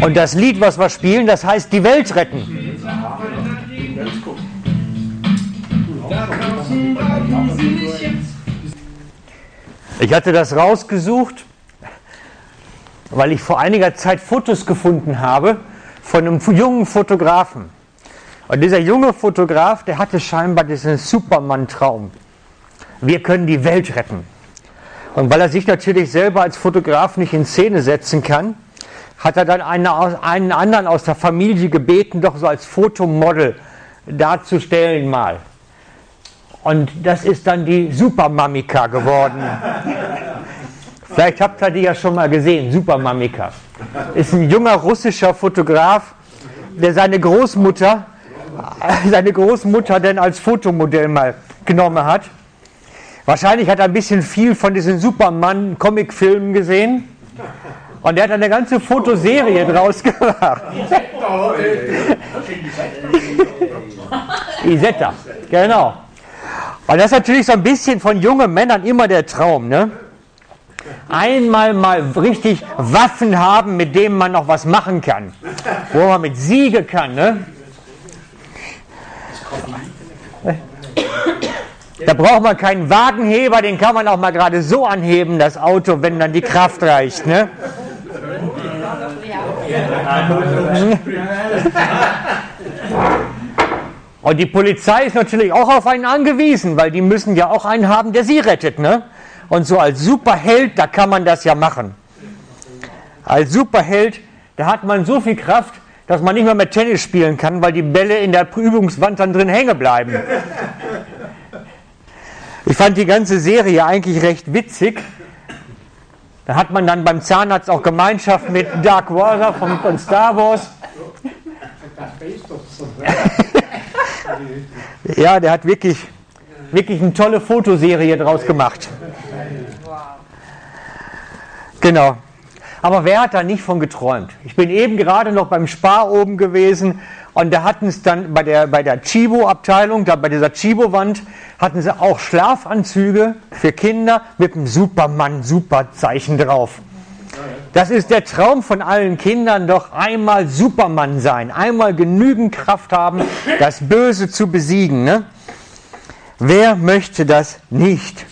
Und das Lied, was wir spielen, das heißt die Welt retten. Ich hatte das rausgesucht, weil ich vor einiger Zeit Fotos gefunden habe von einem jungen Fotografen. Und dieser junge Fotograf, der hatte scheinbar diesen Superman-Traum. Wir können die Welt retten. Und weil er sich natürlich selber als Fotograf nicht in Szene setzen kann, hat er dann einen, einen anderen aus der Familie gebeten, doch so als Fotomodel darzustellen mal. Und das ist dann die Supermamika geworden. Vielleicht habt ihr die ja schon mal gesehen, Supermamika. Ist ein junger russischer Fotograf, der seine Großmutter, seine Großmutter denn als Fotomodell mal genommen hat. Wahrscheinlich hat er ein bisschen viel von diesen Superman-Comicfilmen gesehen. Und er hat eine ganze Fotoserie draus gemacht. Isetta, genau. Und das ist natürlich so ein bisschen von jungen Männern immer der Traum, ne? Einmal mal richtig Waffen haben, mit denen man noch was machen kann. Wo man mit Siege kann, ne? Da braucht man keinen Wagenheber, den kann man auch mal gerade so anheben, das Auto, wenn dann die Kraft reicht, ne? Und die Polizei ist natürlich auch auf einen angewiesen, weil die müssen ja auch einen haben, der sie rettet. Ne? Und so als Superheld, da kann man das ja machen. Als Superheld, da hat man so viel Kraft, dass man nicht mehr mit Tennis spielen kann, weil die Bälle in der Übungswand dann drin hängen bleiben. Ich fand die ganze Serie eigentlich recht witzig. Da hat man dann beim Zahnarzt auch Gemeinschaft mit Dark Water von, von Star Wars. ja, der hat wirklich, wirklich eine tolle Fotoserie draus gemacht. Genau. Aber wer hat da nicht von geträumt? Ich bin eben gerade noch beim Spar oben gewesen und da hatten es dann bei der, bei der Chibo-Abteilung, da bei dieser Chibo-Wand, hatten sie auch Schlafanzüge für Kinder mit einem Superman-Superzeichen drauf. Das ist der Traum von allen Kindern, doch einmal Superman sein, einmal genügend Kraft haben, das Böse zu besiegen. Ne? Wer möchte das nicht?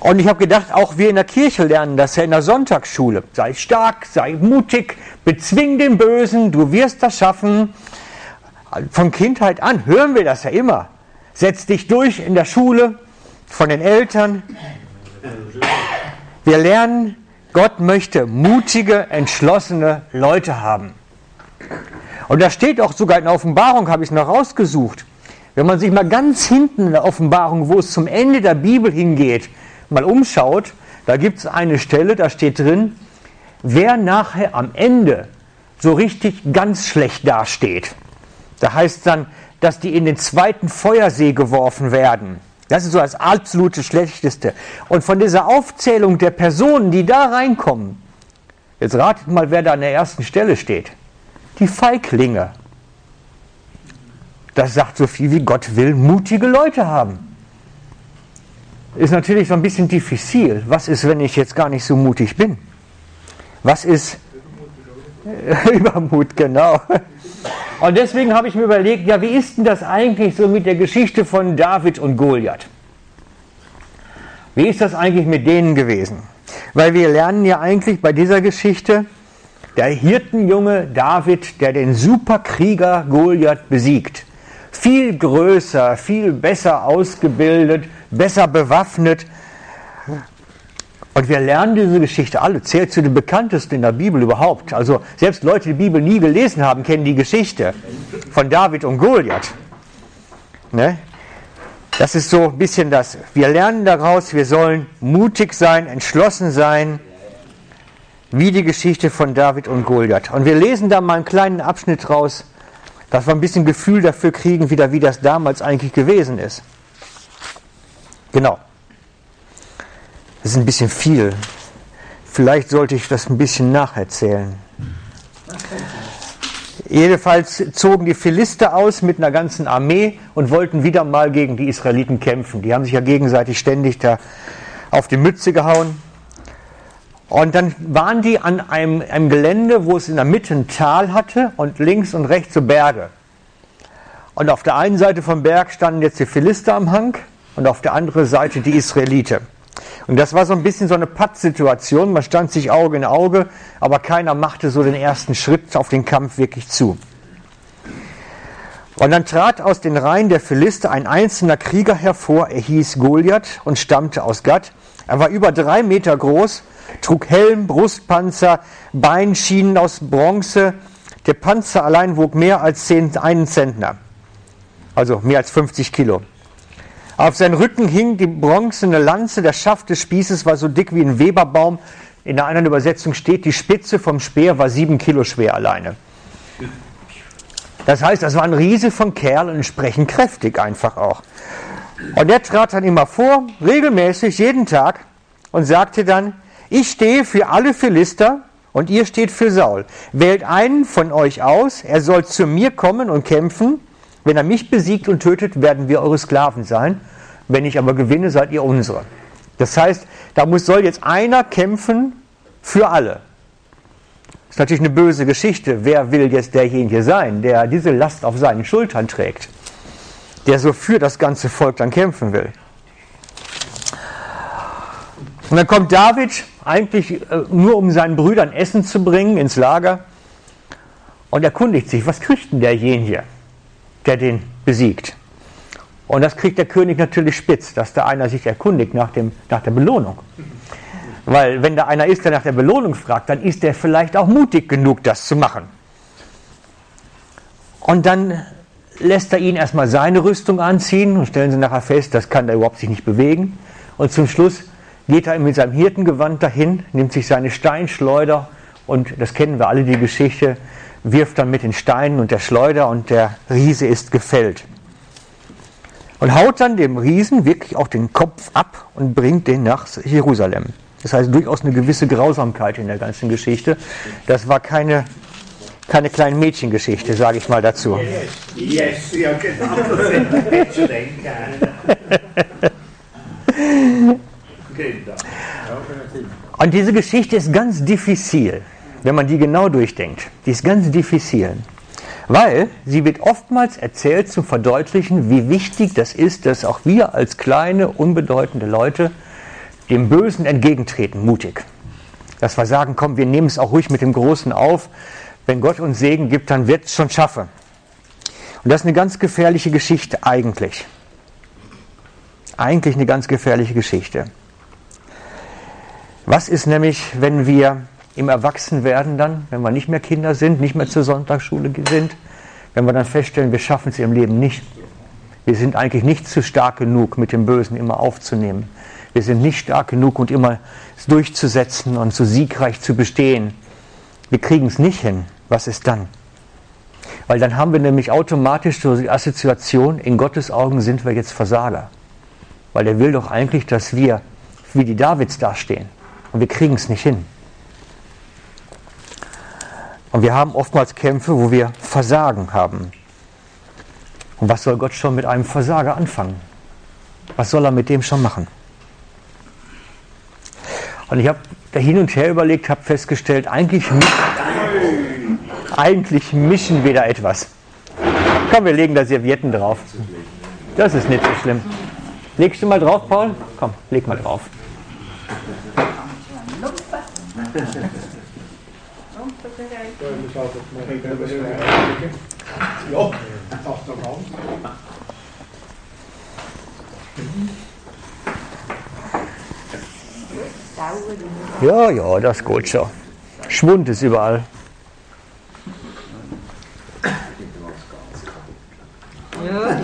Und ich habe gedacht, auch wir in der Kirche lernen das ja in der Sonntagsschule. Sei stark, sei mutig, bezwing den Bösen, du wirst das schaffen. Von Kindheit an hören wir das ja immer. Setz dich durch in der Schule, von den Eltern. Wir lernen, Gott möchte mutige, entschlossene Leute haben. Und da steht auch sogar in der Offenbarung, habe ich es noch rausgesucht. Wenn man sich mal ganz hinten in der Offenbarung, wo es zum Ende der Bibel hingeht, mal umschaut, da gibt es eine Stelle, da steht drin, wer nachher am Ende so richtig ganz schlecht dasteht. Da heißt dann, dass die in den zweiten Feuersee geworfen werden. Das ist so das absolute Schlechteste. Und von dieser Aufzählung der Personen, die da reinkommen, jetzt ratet mal, wer da an der ersten Stelle steht. Die Feiglinge. Das sagt so viel wie Gott will mutige Leute haben ist natürlich so ein bisschen diffizil. Was ist, wenn ich jetzt gar nicht so mutig bin? Was ist Übermut, genau. Und deswegen habe ich mir überlegt, ja, wie ist denn das eigentlich so mit der Geschichte von David und Goliath? Wie ist das eigentlich mit denen gewesen? Weil wir lernen ja eigentlich bei dieser Geschichte, der Hirtenjunge David, der den Superkrieger Goliath besiegt. Viel größer, viel besser ausgebildet, besser bewaffnet. Und wir lernen diese Geschichte alle, zählt zu den bekanntesten in der Bibel überhaupt. Also selbst Leute, die die Bibel nie gelesen haben, kennen die Geschichte von David und Goliath. Ne? Das ist so ein bisschen das. Wir lernen daraus, wir sollen mutig sein, entschlossen sein, wie die Geschichte von David und Goliath. Und wir lesen da mal einen kleinen Abschnitt raus, dass wir ein bisschen Gefühl dafür kriegen, wieder, wie das damals eigentlich gewesen ist. Genau. Das ist ein bisschen viel. Vielleicht sollte ich das ein bisschen nacherzählen. Jedenfalls zogen die Philister aus mit einer ganzen Armee und wollten wieder mal gegen die Israeliten kämpfen. Die haben sich ja gegenseitig ständig da auf die Mütze gehauen. Und dann waren die an einem, einem Gelände, wo es in der Mitte ein Tal hatte und links und rechts so Berge. Und auf der einen Seite vom Berg standen jetzt die Philister am Hang und auf der anderen Seite die Israelite. Und das war so ein bisschen so eine Pattsituation. Man stand sich Auge in Auge, aber keiner machte so den ersten Schritt auf den Kampf wirklich zu. Und dann trat aus den Reihen der Philister ein einzelner Krieger hervor. Er hieß Goliath und stammte aus Gad. Er war über drei Meter groß, trug Helm, Brustpanzer, Beinschienen aus Bronze. Der Panzer allein wog mehr als zehn, einen Zentner, also mehr als 50 Kilo. Auf seinem Rücken hing die bronzene Lanze, der Schaft des Spießes war so dick wie ein Weberbaum. In einer anderen Übersetzung steht, die Spitze vom Speer war sieben Kilo schwer alleine. Das heißt, das war ein Riese von Kerl und entsprechend kräftig einfach auch. Und der trat dann immer vor, regelmäßig, jeden Tag, und sagte dann, ich stehe für alle Philister und ihr steht für Saul. Wählt einen von euch aus, er soll zu mir kommen und kämpfen. Wenn er mich besiegt und tötet, werden wir eure Sklaven sein. Wenn ich aber gewinne, seid ihr unsere. Das heißt, da muss, soll jetzt einer kämpfen für alle. Das ist natürlich eine böse Geschichte. Wer will jetzt derjenige sein, der diese Last auf seinen Schultern trägt? Der so für das ganze Volk dann kämpfen will. Und dann kommt David eigentlich äh, nur um seinen Brüdern Essen zu bringen ins Lager und erkundigt sich, was kriegt denn derjenige, der den besiegt? Und das kriegt der König natürlich spitz, dass da einer sich erkundigt nach, dem, nach der Belohnung. Weil wenn da einer ist, der nach der Belohnung fragt, dann ist der vielleicht auch mutig genug, das zu machen. Und dann lässt er ihn erstmal seine Rüstung anziehen und stellen sie nachher fest, das kann er überhaupt sich nicht bewegen. Und zum Schluss geht er mit seinem Hirtengewand dahin, nimmt sich seine Steinschleuder und das kennen wir alle die Geschichte, wirft dann mit den Steinen und der Schleuder und der Riese ist gefällt und haut dann dem Riesen wirklich auch den Kopf ab und bringt den nach Jerusalem. Das heißt durchaus eine gewisse Grausamkeit in der ganzen Geschichte. Das war keine, keine kleine Mädchengeschichte, sage ich mal dazu. Yes, ja genau. Und diese Geschichte ist ganz diffizil, wenn man die genau durchdenkt. Die ist ganz diffizil. Weil sie wird oftmals erzählt zum Verdeutlichen, wie wichtig das ist, dass auch wir als kleine, unbedeutende Leute dem Bösen entgegentreten, mutig. Dass wir sagen, komm, wir nehmen es auch ruhig mit dem Großen auf. Wenn Gott uns Segen gibt, dann wird es schon schaffen. Und das ist eine ganz gefährliche Geschichte eigentlich. Eigentlich eine ganz gefährliche Geschichte. Was ist nämlich, wenn wir im Erwachsenwerden dann, wenn wir nicht mehr Kinder sind, nicht mehr zur Sonntagsschule sind, wenn wir dann feststellen, wir schaffen es im Leben nicht. Wir sind eigentlich nicht zu stark genug, mit dem Bösen immer aufzunehmen. Wir sind nicht stark genug und immer durchzusetzen und so siegreich zu bestehen. Wir kriegen es nicht hin. Was ist dann? Weil dann haben wir nämlich automatisch so die Assoziation, in Gottes Augen sind wir jetzt Versager. Weil er will doch eigentlich, dass wir wie die Davids dastehen. Und wir kriegen es nicht hin. Und wir haben oftmals Kämpfe, wo wir Versagen haben. Und was soll Gott schon mit einem Versager anfangen? Was soll er mit dem schon machen? Und ich habe da hin und her überlegt, habe festgestellt, eigentlich, eigentlich mischen wir da etwas. Komm, wir legen da Servietten drauf. Das ist nicht so schlimm. Legst du mal drauf, Paul? Komm, leg mal drauf. Ja, Ja, ja, das geht schon. Schwund ist überall. Ja.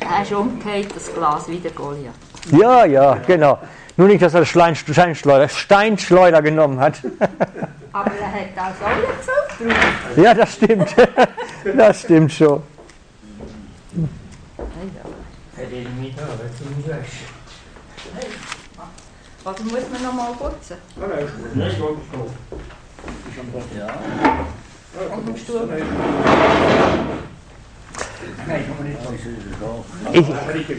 Er ist umgekehrt, das Glas wie der Goliath. Ja, ja, genau. Nur nicht, dass er Steinschleuder, Steinschleuder genommen hat. Aber er hat auch Säulenfeld drauf. Ja, das stimmt. Das stimmt schon. Oder muss man noch mal putzen? Nein, nein, ist gut. Ja. Und im Stuhl. Ich,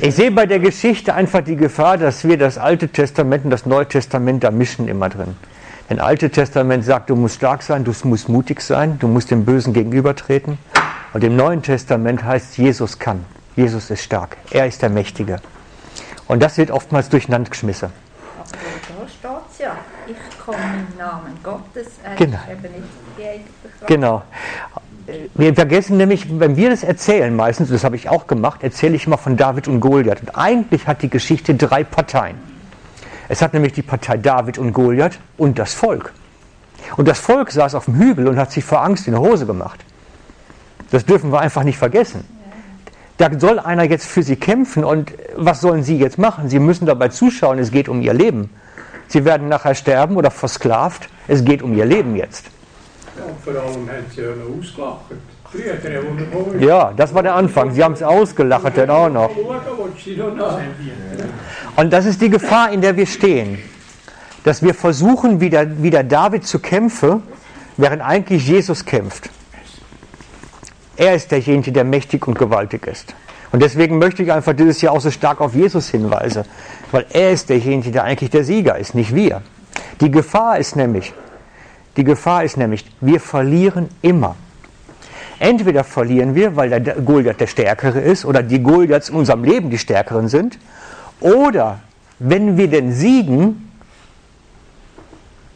ich sehe bei der Geschichte einfach die Gefahr, dass wir das Alte Testament und das Neue Testament da mischen immer drin. Denn Alte Testament sagt, du musst stark sein, du musst mutig sein, du musst dem Bösen gegenübertreten. Und im Neuen Testament heißt, Jesus kann. Jesus ist stark. Er ist der Mächtige. Und das wird oftmals durcheinander geschmissen. Aber da steht es ja, ich komme im Namen Gottes. Er Genau. ist eben nicht die eigene Kraft. Genau. Wir vergessen nämlich, wenn wir das erzählen, meistens, das habe ich auch gemacht, erzähle ich immer von David und Goliath. Und eigentlich hat die Geschichte drei Parteien. Es hat nämlich die Partei David und Goliath und das Volk. Und das Volk saß auf dem Hügel und hat sich vor Angst in die Hose gemacht. Das dürfen wir einfach nicht vergessen. Da soll einer jetzt für sie kämpfen und was sollen sie jetzt machen? Sie müssen dabei zuschauen, es geht um ihr Leben. Sie werden nachher sterben oder versklavt. Es geht um ihr Leben jetzt. Vor allem haben sie ja noch ausgelacht. Ja, das war der Anfang. Sie haben es ausgelacht dann auch noch. Und das ist die Gefahr, in der wir stehen. Dass wir versuchen, wieder, wieder David zu kämpfen, während eigentlich Jesus kämpft. Er ist derjenige, der mächtig und gewaltig ist. Und deswegen möchte ich einfach dieses Jahr auch so stark auf Jesus hinweisen. Weil er ist derjenige, der eigentlich der Sieger ist, nicht wir. Die Gefahr ist nämlich, die Gefahr ist nämlich, wir verlieren immer. Entweder verlieren wir, weil der Goliath der Stärkere ist oder die Goliaths in unserem Leben die Stärkeren sind. Oder wenn wir denn siegen,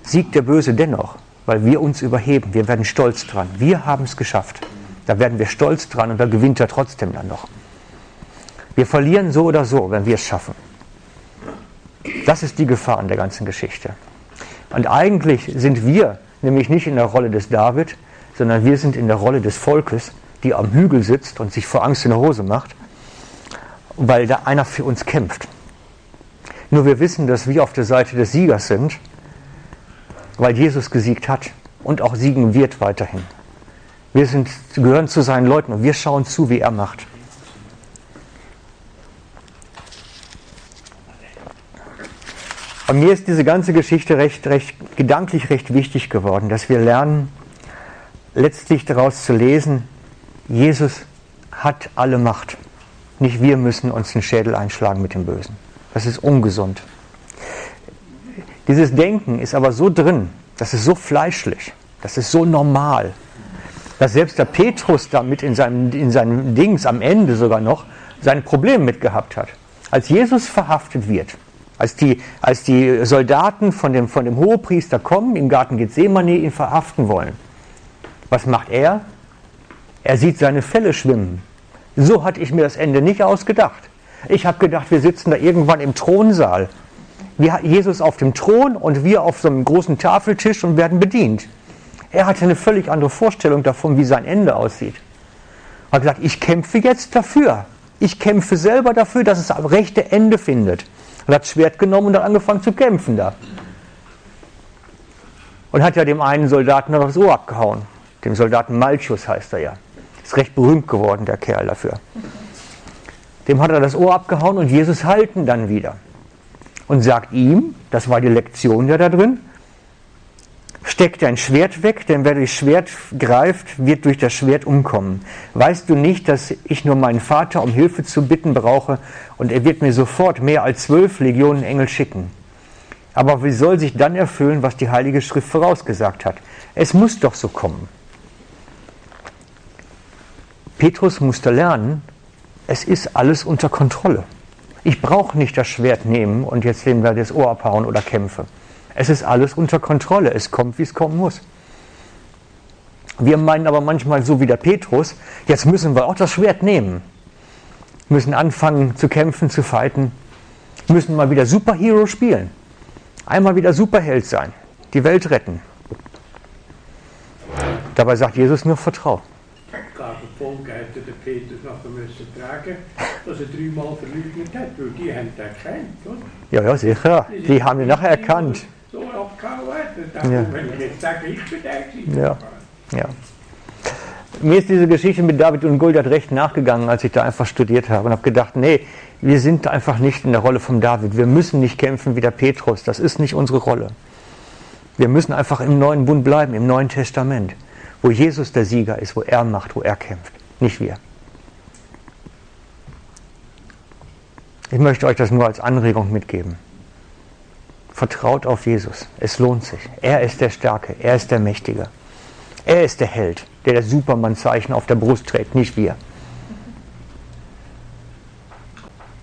siegt der Böse dennoch, weil wir uns überheben. Wir werden stolz dran. Wir haben es geschafft. Da werden wir stolz dran und da gewinnt er trotzdem dann noch. Wir verlieren so oder so, wenn wir es schaffen. Das ist die Gefahr an der ganzen Geschichte. Und eigentlich sind wir nämlich nicht in der Rolle des David, sondern wir sind in der Rolle des Volkes, die am Hügel sitzt und sich vor Angst in der Hose macht, weil da einer für uns kämpft. Nur wir wissen, dass wir auf der Seite des Siegers sind, weil Jesus gesiegt hat und auch siegen wird weiterhin. Wir sind, gehören zu seinen Leuten und wir schauen zu, wie er macht. Und mir ist diese ganze Geschichte recht, recht, gedanklich recht wichtig geworden, dass wir lernen, letztlich daraus zu lesen, Jesus hat alle Macht. Nicht wir müssen uns den Schädel einschlagen mit dem Bösen. Das ist ungesund. Dieses Denken ist aber so drin, das ist so fleischlich, das ist so normal, dass selbst der Petrus damit in seinem, in seinem Dings am Ende sogar noch sein Problem mitgehabt hat. Als Jesus verhaftet wird, als die, als die Soldaten von dem, von dem Hohepriester kommen, im Garten Gethsemane ihn verhaften wollen, was macht er? Er sieht seine Felle schwimmen. So hatte ich mir das Ende nicht ausgedacht. Ich habe gedacht, wir sitzen da irgendwann im Thronsaal. Wir, Jesus auf dem Thron und wir auf so einem großen Tafeltisch und werden bedient. Er hatte eine völlig andere Vorstellung davon, wie sein Ende aussieht. Er hat gesagt, ich kämpfe jetzt dafür. Ich kämpfe selber dafür, dass es am rechte Ende findet. Und hat das Schwert genommen und hat angefangen zu kämpfen da. Und hat ja dem einen Soldaten noch das Ohr abgehauen. Dem Soldaten Malchus heißt er ja. Ist recht berühmt geworden, der Kerl dafür. Dem hat er das Ohr abgehauen und Jesus halten dann wieder. Und sagt ihm, das war die Lektion ja da drin, steck dein Schwert weg, denn wer das Schwert greift, wird durch das Schwert umkommen. Weißt du nicht, dass ich nur meinen Vater um Hilfe zu bitten brauche und er wird mir sofort mehr als zwölf Legionen Engel schicken? Aber wie soll sich dann erfüllen, was die Heilige Schrift vorausgesagt hat? Es muss doch so kommen. Petrus musste lernen, es ist alles unter Kontrolle. Ich brauche nicht das Schwert nehmen und jetzt dem wir das Ohr abhauen oder kämpfe. Es ist alles unter Kontrolle. Es kommt, wie es kommen muss. Wir meinen aber manchmal so wie der Petrus, jetzt müssen wir auch das Schwert nehmen. Müssen anfangen zu kämpfen, zu fighten. Müssen mal wieder Superhero spielen. Einmal wieder Superheld sein. Die Welt retten. Dabei sagt Jesus nur Vertrau. Folge hätte der Petrus nachher müssen tragen, dass er dreimal verleugnet hat, weil die haben den erkannt, oder? Ja, ja, sicher. Die haben ihn nachher erkannt überhaupt kein ja. Ich ja. ja. Mir ist diese Geschichte mit David und Goliath recht nachgegangen, als ich da einfach studiert habe und habe gedacht, nee, wir sind einfach nicht in der Rolle von David. Wir müssen nicht kämpfen wie der Petrus. Das ist nicht unsere Rolle. Wir müssen einfach im neuen Bund bleiben, im Neuen Testament, wo Jesus der Sieger ist, wo er macht, wo er kämpft, nicht wir. Ich möchte euch das nur als Anregung mitgeben. Vertraut auf Jesus. Es lohnt sich. Er ist der Starke. Er ist der Mächtige. Er ist der Held, der das Superman-Zeichen auf der Brust trägt, nicht wir.